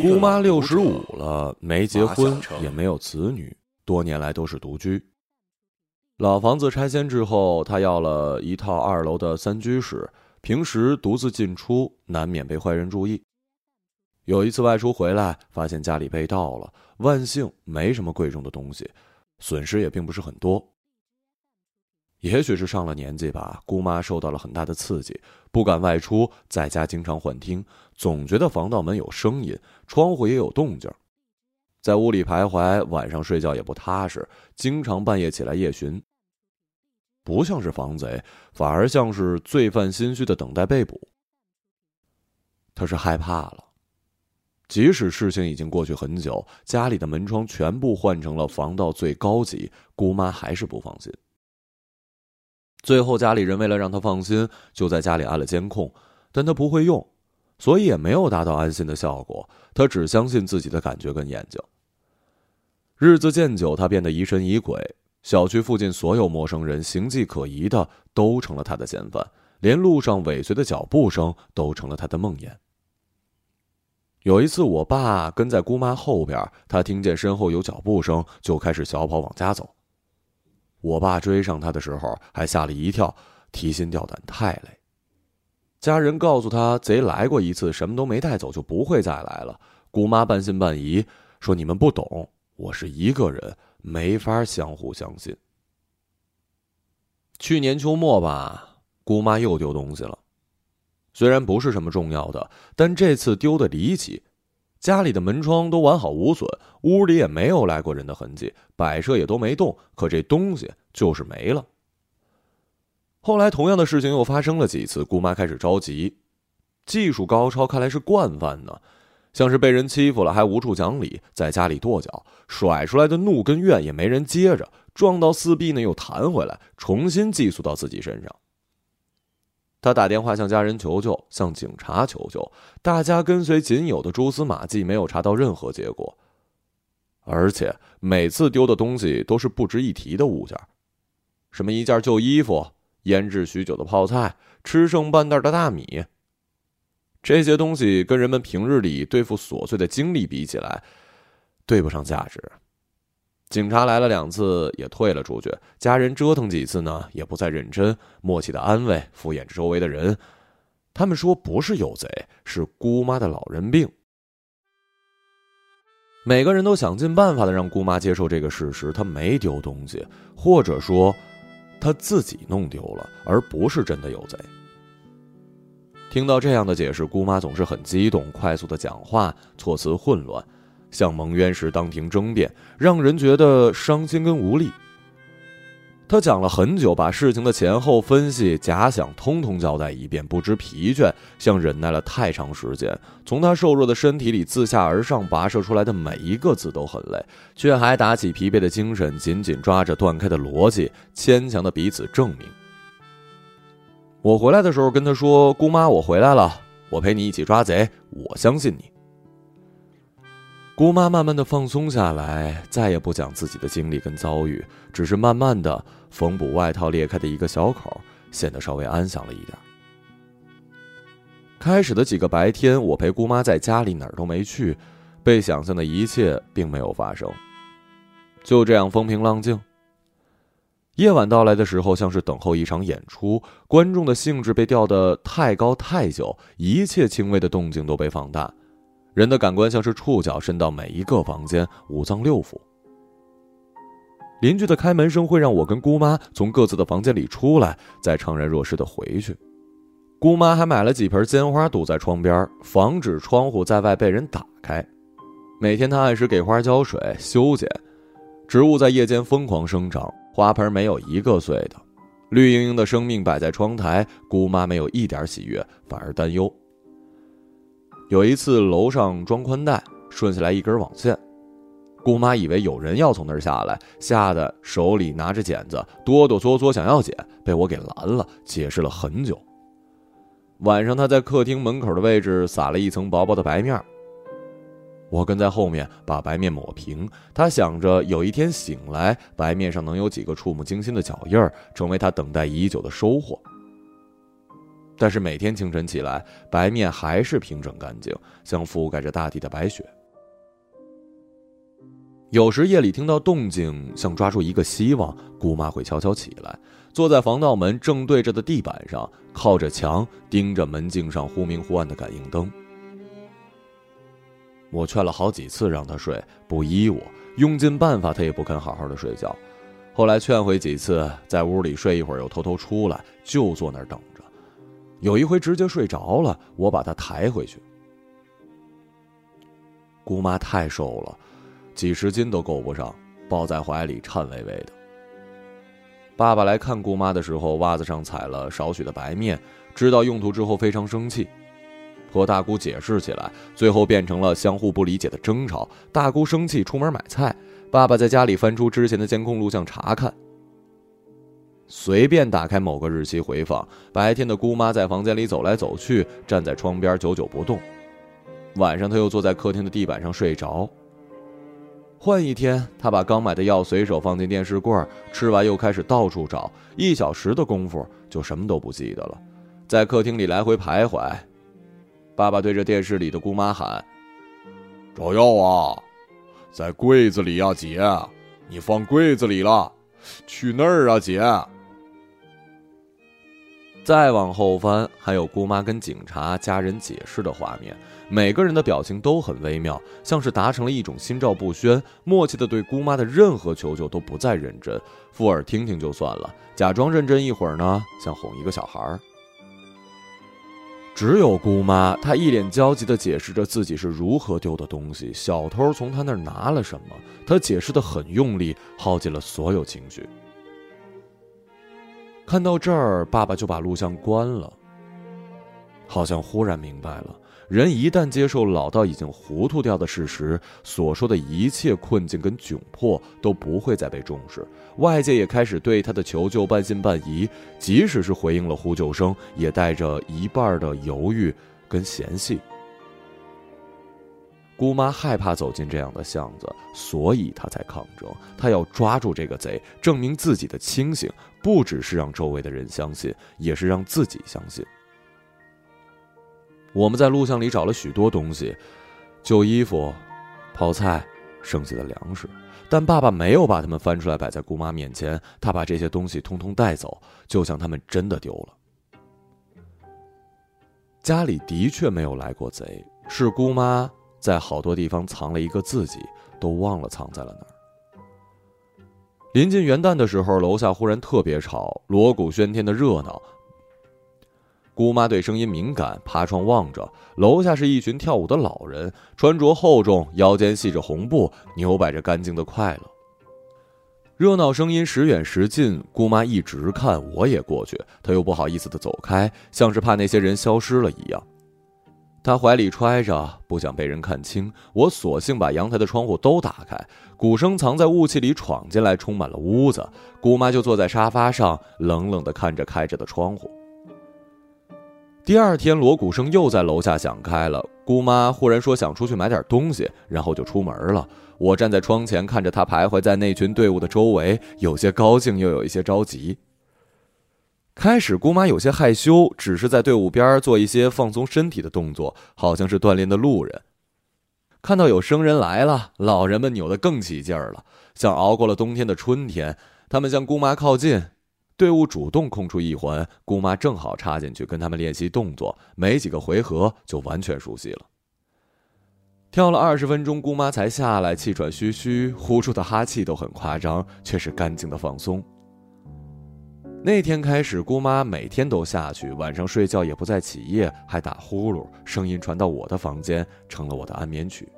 姑妈六十五了，没结婚，也没有子女，多年来都是独居。老房子拆迁之后，她要了一套二楼的三居室，平时独自进出，难免被坏人注意。有一次外出回来，发现家里被盗了，万幸没什么贵重的东西，损失也并不是很多。也许是上了年纪吧，姑妈受到了很大的刺激，不敢外出，在家经常幻听，总觉得防盗门有声音，窗户也有动静，在屋里徘徊，晚上睡觉也不踏实，经常半夜起来夜巡。不像是防贼，反而像是罪犯心虚的等待被捕。他是害怕了，即使事情已经过去很久，家里的门窗全部换成了防盗最高级，姑妈还是不放心。最后，家里人为了让他放心，就在家里安了监控，但他不会用，所以也没有达到安心的效果。他只相信自己的感觉跟眼睛。日子渐久，他变得疑神疑鬼，小区附近所有陌生人、形迹可疑的都成了他的嫌犯，连路上尾随的脚步声都成了他的梦魇。有一次，我爸跟在姑妈后边，他听见身后有脚步声，就开始小跑往家走。我爸追上他的时候，还吓了一跳，提心吊胆，太累。家人告诉他，贼来过一次，什么都没带走，就不会再来了。姑妈半信半疑，说：“你们不懂，我是一个人，没法相互相信。”去年秋末吧，姑妈又丢东西了，虽然不是什么重要的，但这次丢的离奇。家里的门窗都完好无损，屋里也没有来过人的痕迹，摆设也都没动，可这东西就是没了。后来同样的事情又发生了几次，姑妈开始着急。技术高超，看来是惯犯呢，像是被人欺负了还无处讲理，在家里跺脚，甩出来的怒跟怨也没人接着，撞到四壁呢又弹回来，重新寄宿到自己身上。他打电话向家人求救，向警察求救，大家跟随仅有的蛛丝马迹，没有查到任何结果。而且每次丢的东西都是不值一提的物件，什么一件旧衣服、腌制许久的泡菜、吃剩半袋的大米。这些东西跟人们平日里对付琐碎的精力比起来，对不上价值。警察来了两次，也退了出去。家人折腾几次呢，也不再认真，默契的安慰，敷衍着周围的人。他们说不是有贼，是姑妈的老人病。每个人都想尽办法的让姑妈接受这个事实：她没丢东西，或者说，她自己弄丢了，而不是真的有贼。听到这样的解释，姑妈总是很激动，快速的讲话，措辞混乱。像蒙冤时当庭争辩，让人觉得伤心跟无力。他讲了很久，把事情的前后分析、假想通通交代一遍，不知疲倦，像忍耐了太长时间。从他瘦弱的身体里自下而上跋涉出来的每一个字都很累，却还打起疲惫的精神，紧紧抓着断开的逻辑，牵强的彼此证明。我回来的时候跟他说：“姑妈，我回来了，我陪你一起抓贼，我相信你。”姑妈慢慢的放松下来，再也不讲自己的经历跟遭遇，只是慢慢的缝补外套裂开的一个小口，显得稍微安详了一点。开始的几个白天，我陪姑妈在家里哪儿都没去，被想象的一切并没有发生，就这样风平浪静。夜晚到来的时候，像是等候一场演出，观众的兴致被吊得太高太久，一切轻微的动静都被放大。人的感官像是触角伸到每一个房间，五脏六腑。邻居的开门声会让我跟姑妈从各自的房间里出来，再怅然若失的回去。姑妈还买了几盆鲜花堵在窗边，防止窗户在外被人打开。每天她按时给花浇水、修剪。植物在夜间疯狂生长，花盆没有一个碎的，绿莹莹的生命摆在窗台，姑妈没有一点喜悦，反而担忧。有一次，楼上装宽带，顺下来一根网线，姑妈以为有人要从那儿下来，吓得手里拿着剪子，哆哆嗦嗦想要剪，被我给拦了，解释了很久。晚上，她在客厅门口的位置撒了一层薄薄的白面，我跟在后面把白面抹平。她想着有一天醒来，白面上能有几个触目惊心的脚印儿，成为她等待已久的收获。但是每天清晨起来，白面还是平整干净，像覆盖着大地的白雪。有时夜里听到动静，像抓住一个希望，姑妈会悄悄起来，坐在防盗门正对着的地板上，靠着墙盯着门镜上忽明忽暗的感应灯。我劝了好几次让他睡，不依我，用尽办法他也不肯好好的睡觉。后来劝回几次，在屋里睡一会儿又偷偷出来，就坐那儿等。有一回直接睡着了，我把他抬回去。姑妈太瘦了。几十斤都够不上，抱在怀里颤巍巍的。爸爸来看姑妈的时候，袜子上踩了少许的白面，知道用途之后非常生气，和大姑解释起来，最后变成了相互不理解的争吵。大姑生气出门买菜，爸爸在家里翻出之前的监控录像查看。随便打开某个日期回放，白天的姑妈在房间里走来走去，站在窗边久久不动；晚上她又坐在客厅的地板上睡着。换一天，他把刚买的药随手放进电视柜吃完又开始到处找，一小时的功夫就什么都不记得了，在客厅里来回徘徊。爸爸对着电视里的姑妈喊：“找药啊，在柜子里啊，姐，你放柜子里了，去那儿啊，姐。”再往后翻，还有姑妈跟警察、家人解释的画面。每个人的表情都很微妙，像是达成了一种心照不宣、默契的对姑妈的任何求救都不再认真，附耳听听就算了，假装认真一会儿呢，像哄一个小孩儿。只有姑妈，她一脸焦急地解释着自己是如何丢的东西，小偷从她那儿拿了什么。她解释得很用力，耗尽了所有情绪。看到这儿，爸爸就把录像关了，好像忽然明白了。人一旦接受老到已经糊涂掉的事实，所说的一切困境跟窘迫都不会再被重视，外界也开始对他的求救半信半疑，即使是回应了呼救声，也带着一半的犹豫跟嫌隙。姑妈害怕走进这样的巷子，所以她才抗争，她要抓住这个贼，证明自己的清醒，不只是让周围的人相信，也是让自己相信。我们在录像里找了许多东西，旧衣服、泡菜、剩下的粮食，但爸爸没有把它们翻出来摆在姑妈面前。他把这些东西通通带走，就像他们真的丢了。家里的确没有来过贼，是姑妈在好多地方藏了一个自己都忘了藏在了哪儿。临近元旦的时候，楼下忽然特别吵，锣鼓喧天的热闹。姑妈对声音敏感，爬窗望着楼下是一群跳舞的老人，穿着厚重，腰间系着红布，扭摆着干净的快乐。热闹声音时远时近，姑妈一直看，我也过去，她又不好意思的走开，像是怕那些人消失了一样。他怀里揣着，不想被人看清，我索性把阳台的窗户都打开，鼓声藏在雾气里闯进来，充满了屋子。姑妈就坐在沙发上，冷冷的看着开着的窗户。第二天，锣鼓声又在楼下响开了。姑妈忽然说想出去买点东西，然后就出门了。我站在窗前看着她徘徊在那群队伍的周围，有些高兴，又有一些着急。开始，姑妈有些害羞，只是在队伍边做一些放松身体的动作，好像是锻炼的路人。看到有生人来了，老人们扭得更起劲儿了，像熬过了冬天的春天。他们向姑妈靠近。队伍主动空出一环，姑妈正好插进去跟他们练习动作，没几个回合就完全熟悉了。跳了二十分钟，姑妈才下来，气喘吁吁，呼出的哈气都很夸张，却是干净的放松。那天开始，姑妈每天都下去，晚上睡觉也不再起夜，还打呼噜，声音传到我的房间，成了我的安眠曲。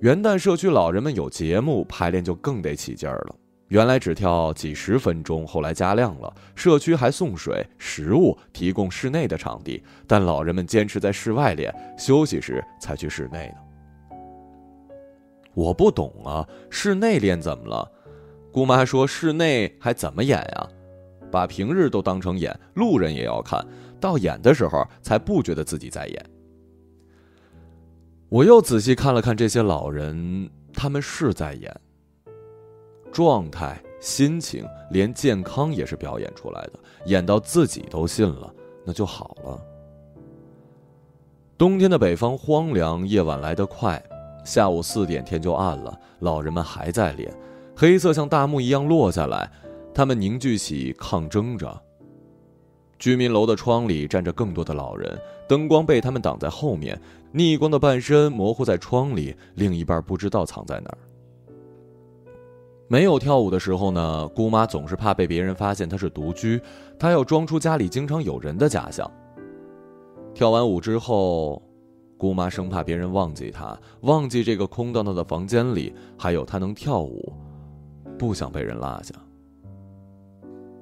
元旦社区老人们有节目排练，就更得起劲儿了。原来只跳几十分钟，后来加量了。社区还送水、食物，提供室内的场地，但老人们坚持在室外练，休息时才去室内呢。我不懂啊，室内练怎么了？姑妈说室内还怎么演呀？把平日都当成演，路人也要看到演的时候才不觉得自己在演。我又仔细看了看这些老人，他们是在演。状态、心情，连健康也是表演出来的，演到自己都信了，那就好了。冬天的北方荒凉，夜晚来得快，下午四点天就暗了，老人们还在练，黑色像大幕一样落下来，他们凝聚起抗争着。居民楼的窗里站着更多的老人，灯光被他们挡在后面，逆光的半身模糊在窗里，另一半不知道藏在哪儿。没有跳舞的时候呢，姑妈总是怕被别人发现她是独居，她要装出家里经常有人的假象。跳完舞之后，姑妈生怕别人忘记她，忘记这个空荡荡的房间里还有她能跳舞，不想被人落下。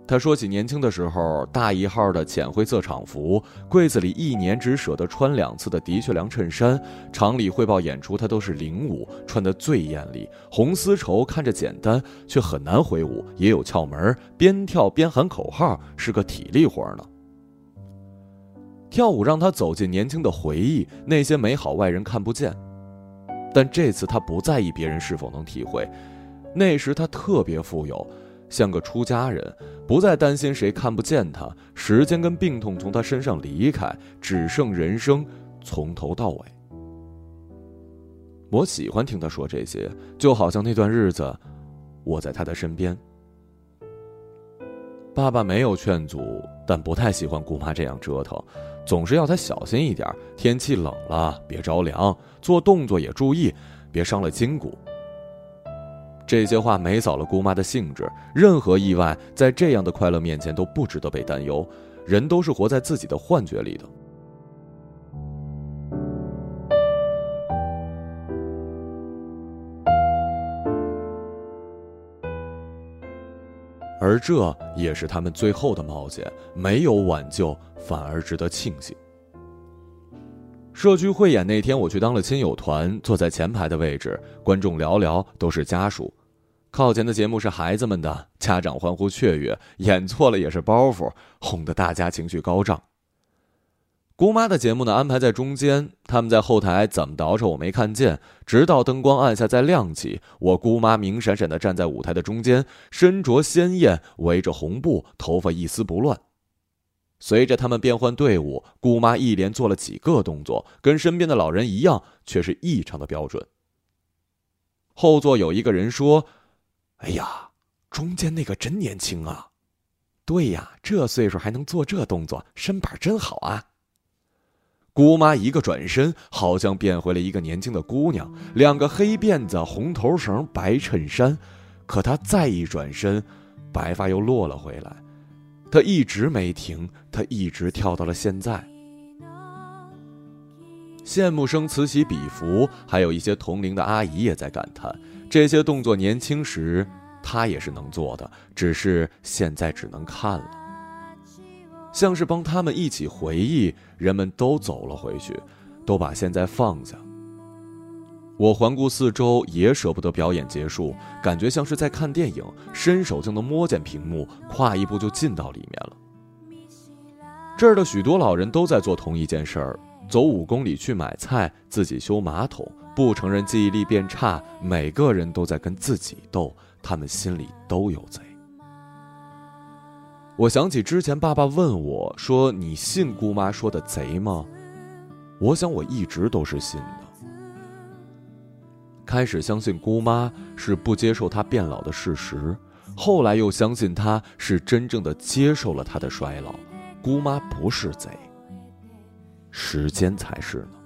他说起年轻的时候，大一号的浅灰色厂服，柜子里一年只舍得穿两次的的确良衬衫，厂里汇报演出他都是领舞，穿得最艳丽。红丝绸看着简单，却很难挥舞，也有窍门，边跳边喊口号，是个体力活呢。跳舞让他走进年轻的回忆，那些美好外人看不见，但这次他不在意别人是否能体会，那时他特别富有。像个出家人，不再担心谁看不见他。时间跟病痛从他身上离开，只剩人生从头到尾。我喜欢听他说这些，就好像那段日子，我在他的身边。爸爸没有劝阻，但不太喜欢姑妈这样折腾，总是要她小心一点。天气冷了，别着凉；做动作也注意，别伤了筋骨。这些话没扫了姑妈的兴致。任何意外在这样的快乐面前都不值得被担忧，人都是活在自己的幻觉里的。而这也是他们最后的冒险，没有挽救，反而值得庆幸。社区汇演那天，我去当了亲友团，坐在前排的位置，观众寥寥，都是家属。靠前的节目是孩子们的，家长欢呼雀跃，演错了也是包袱，哄得大家情绪高涨。姑妈的节目呢安排在中间，他们在后台怎么倒饬我没看见，直到灯光暗下再亮起，我姑妈明闪闪的站在舞台的中间，身着鲜艳，围着红布，头发一丝不乱。随着他们变换队伍，姑妈一连做了几个动作，跟身边的老人一样，却是异常的标准。后座有一个人说。哎呀，中间那个真年轻啊！对呀，这岁数还能做这动作，身板真好啊。姑妈一个转身，好像变回了一个年轻的姑娘，两个黑辫子、红头绳、白衬衫。可她再一转身，白发又落了回来。她一直没停，她一直跳到了现在。羡慕声此起彼伏，还有一些同龄的阿姨也在感叹。这些动作年轻时，他也是能做的，只是现在只能看了。像是帮他们一起回忆，人们都走了回去，都把现在放下。我环顾四周，也舍不得表演结束，感觉像是在看电影，伸手就能摸见屏幕，跨一步就进到里面了。这儿的许多老人都在做同一件事儿：走五公里去买菜，自己修马桶。不承认记忆力变差，每个人都在跟自己斗，他们心里都有贼。我想起之前爸爸问我说：“你信姑妈说的贼吗？”我想我一直都是信的。开始相信姑妈是不接受她变老的事实，后来又相信她是真正的接受了她的衰老。姑妈不是贼，时间才是呢。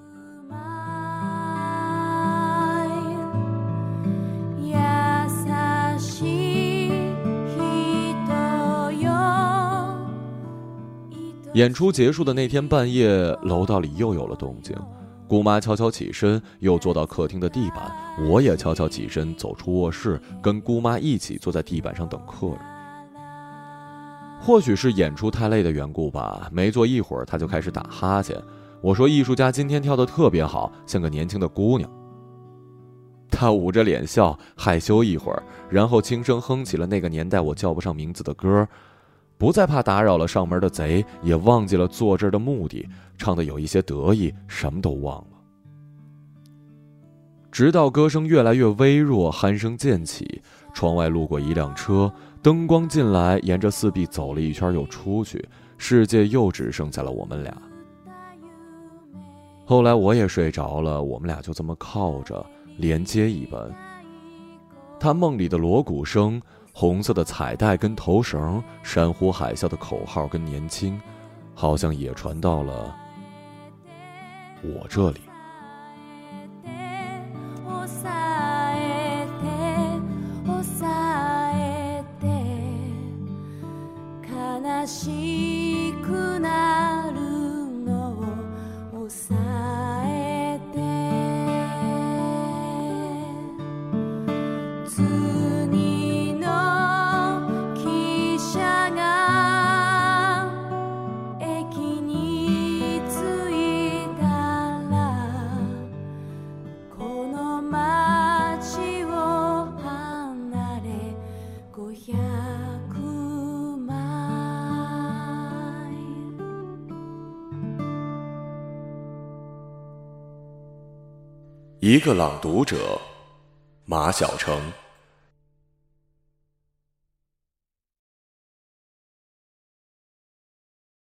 演出结束的那天半夜，楼道里又有了动静。姑妈悄悄起身，又坐到客厅的地板。我也悄悄起身，走出卧室，跟姑妈一起坐在地板上等客人。或许是演出太累的缘故吧，没坐一会儿，她就开始打哈欠。我说：“艺术家今天跳的特别好，像个年轻的姑娘。”她捂着脸笑，害羞一会儿，然后轻声哼起了那个年代我叫不上名字的歌。不再怕打扰了上门的贼，也忘记了坐这儿的目的，唱的有一些得意，什么都忘了。直到歌声越来越微弱，鼾声渐起，窗外路过一辆车，灯光进来，沿着四壁走了一圈又出去，世界又只剩下了我们俩。后来我也睡着了，我们俩就这么靠着，连接一般。他梦里的锣鼓声、红色的彩带跟头绳、山呼海啸的口号跟年轻，好像也传到了我这里。一个朗读者，马晓成。